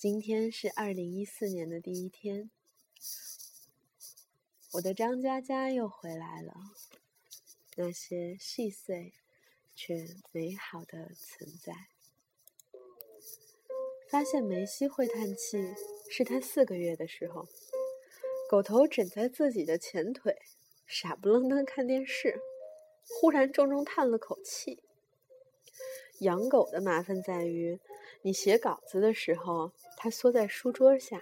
今天是二零一四年的第一天，我的张佳佳又回来了。那些细碎却美好的存在。发现梅西会叹气，是他四个月的时候，狗头枕在自己的前腿，傻不愣登看电视，忽然重重叹了口气。养狗的麻烦在于，你写稿子的时候，它缩在书桌下；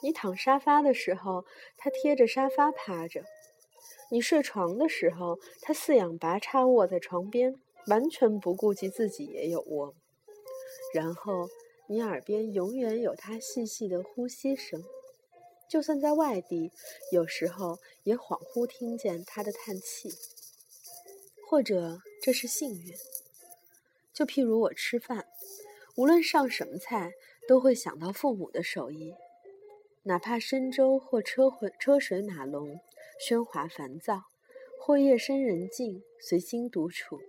你躺沙发的时候，它贴着沙发趴着；你睡床的时候，它四仰八叉卧在床边，完全不顾及自己也有窝。然后，你耳边永远有它细细的呼吸声，就算在外地，有时候也恍惚听见它的叹气。或者，这是幸运。就譬如我吃饭，无论上什么菜，都会想到父母的手艺，哪怕深粥或车回车水马龙、喧哗烦躁，或夜深人静、随心独处，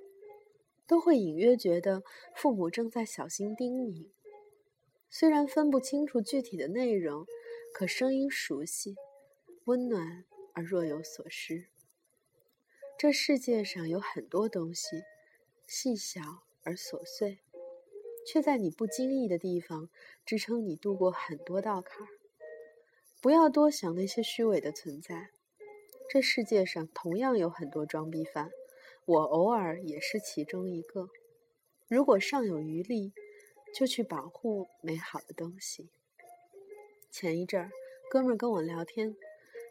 都会隐约觉得父母正在小心叮咛。虽然分不清楚具体的内容，可声音熟悉、温暖而若有所失。这世界上有很多东西，细小。而琐碎，却在你不经意的地方支撑你度过很多道坎儿。不要多想那些虚伪的存在。这世界上同样有很多装逼犯，我偶尔也是其中一个。如果尚有余力，就去保护美好的东西。前一阵儿，哥们儿跟我聊天，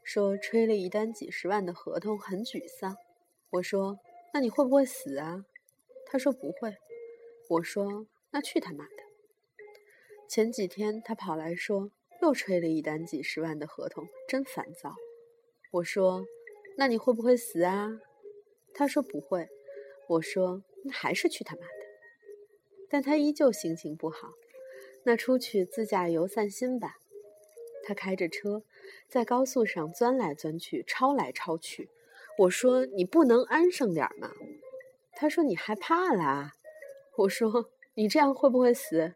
说吹了一单几十万的合同，很沮丧。我说：“那你会不会死啊？”他说不会，我说那去他妈的！前几天他跑来说又吹了一单几十万的合同，真烦躁。我说那你会不会死啊？他说不会。我说那还是去他妈的！但他依旧心情不好。那出去自驾游散心吧。他开着车在高速上钻来钻去，超来超去。我说你不能安生点吗？他说：“你害怕啦？”我说：“你这样会不会死？”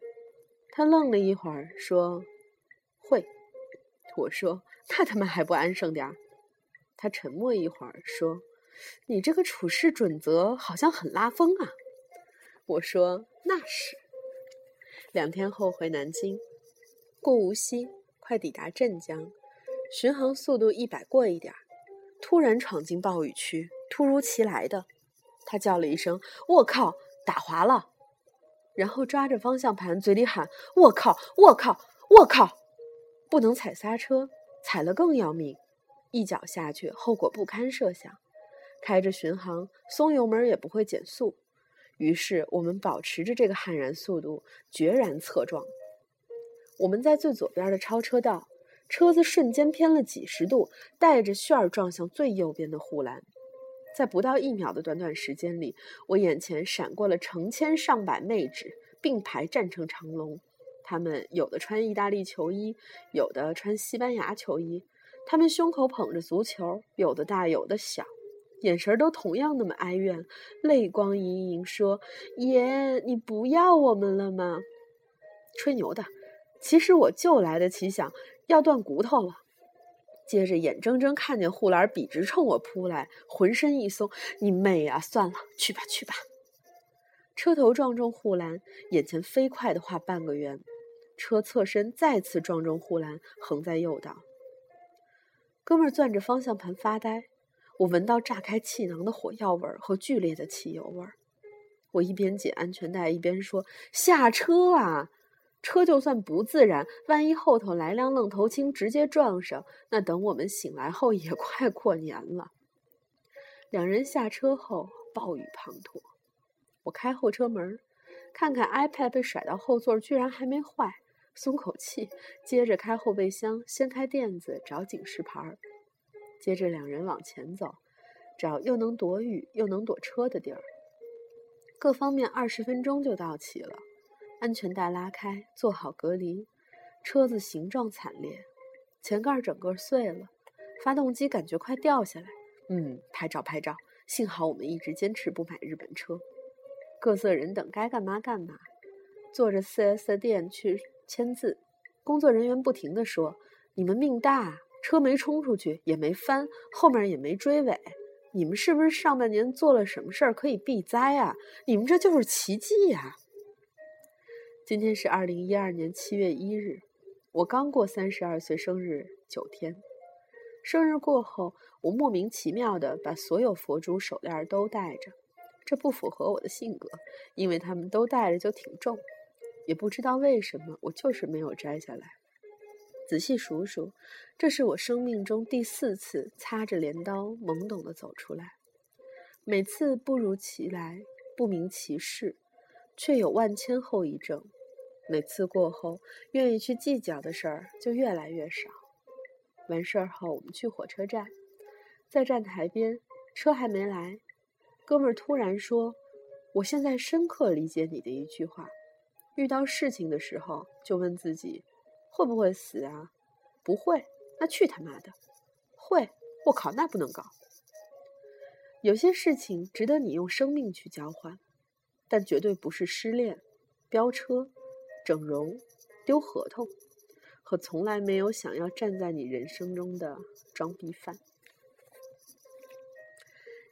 他愣了一会儿，说：“会。”我说：“那他妈还不安生点儿？”他沉默一会儿，说：“你这个处事准则好像很拉风啊。”我说：“那是。”两天后回南京，过无锡，快抵达镇江，巡航速度一百过一点儿，突然闯进暴雨区，突如其来的。他叫了一声：“我靠，打滑了！”然后抓着方向盘，嘴里喊：“我靠，我靠，我靠！”不能踩刹车，踩了更要命，一脚下去，后果不堪设想。开着巡航，松油门也不会减速，于是我们保持着这个悍然速度，决然侧撞。我们在最左边的超车道，车子瞬间偏了几十度，带着旋儿撞向最右边的护栏。在不到一秒的短短时间里，我眼前闪过了成千上百妹纸，并排站成长龙。她们有的穿意大利球衣，有的穿西班牙球衣。他们胸口捧着足球，有的大，有的小，眼神都同样那么哀怨，泪光盈盈，说：“爷，你不要我们了吗？”吹牛的，其实我就来得及想要断骨头了。接着眼睁睁看见护栏笔直冲我扑来，浑身一松，你妹啊！算了，去吧去吧。车头撞中护栏，眼前飞快的画半个圆，车侧身再次撞中护栏，横在右道。哥们儿攥着方向盘发呆，我闻到炸开气囊的火药味和剧烈的汽油味儿。我一边解安全带，一边说：“下车啊！”车就算不自然，万一后头来辆愣头青直接撞上，那等我们醒来后也 快过年了。两人下车后，暴雨滂沱。我开后车门，看看 iPad 被甩到后座，居然还没坏，松口气。接着开后备箱，掀开垫子找警示牌。接着两人往前走，找又能躲雨又能躲车的地儿。各方面二十分钟就到齐了。安全带拉开，做好隔离。车子形状惨烈，前盖整个碎了，发动机感觉快掉下来。嗯，拍照拍照。幸好我们一直坚持不买日本车。各色人等该干嘛干嘛。坐着四 S 店去签字，工作人员不停的说：“你们命大，车没冲出去，也没翻，后面也没追尾。你们是不是上半年做了什么事儿可以避灾啊？你们这就是奇迹呀！”今天是二零一二年七月一日，我刚过三十二岁生日九天。生日过后，我莫名其妙的把所有佛珠手链都戴着，这不符合我的性格，因为他们都戴着就挺重，也不知道为什么，我就是没有摘下来。仔细数数，这是我生命中第四次擦着镰刀懵懂的走出来，每次不如其来，不明其事，却有万千后遗症。每次过后，愿意去计较的事儿就越来越少。完事儿后，我们去火车站，在站台边，车还没来，哥们儿突然说：“我现在深刻理解你的一句话，遇到事情的时候，就问自己会不会死啊？不会，那去他妈的！会，我靠，那不能搞。有些事情值得你用生命去交换，但绝对不是失恋、飙车、整容、丢合同。”和从来没有想要站在你人生中的装逼犯。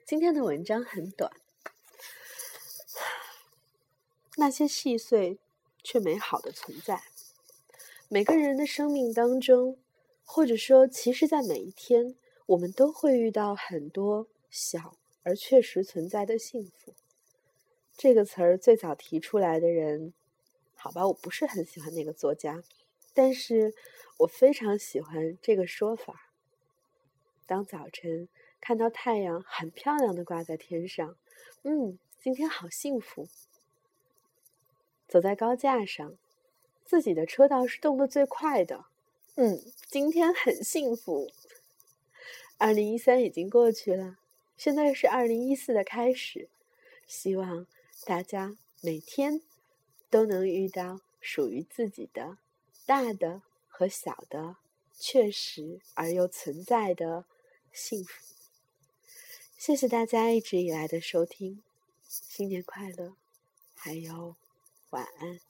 今天的文章很短，那些细碎却美好的存在。每个人的生命当中，或者说，其实，在每一天，我们都会遇到很多小而确实存在的幸福。这个词儿最早提出来的人，好吧，我不是很喜欢那个作家。但是我非常喜欢这个说法。当早晨看到太阳很漂亮的挂在天上，嗯，今天好幸福。走在高架上，自己的车道是动得最快的，嗯，今天很幸福。二零一三已经过去了，现在是二零一四的开始，希望大家每天都能遇到属于自己的。大的和小的，确实而又存在的幸福。谢谢大家一直以来的收听，新年快乐，还有晚安。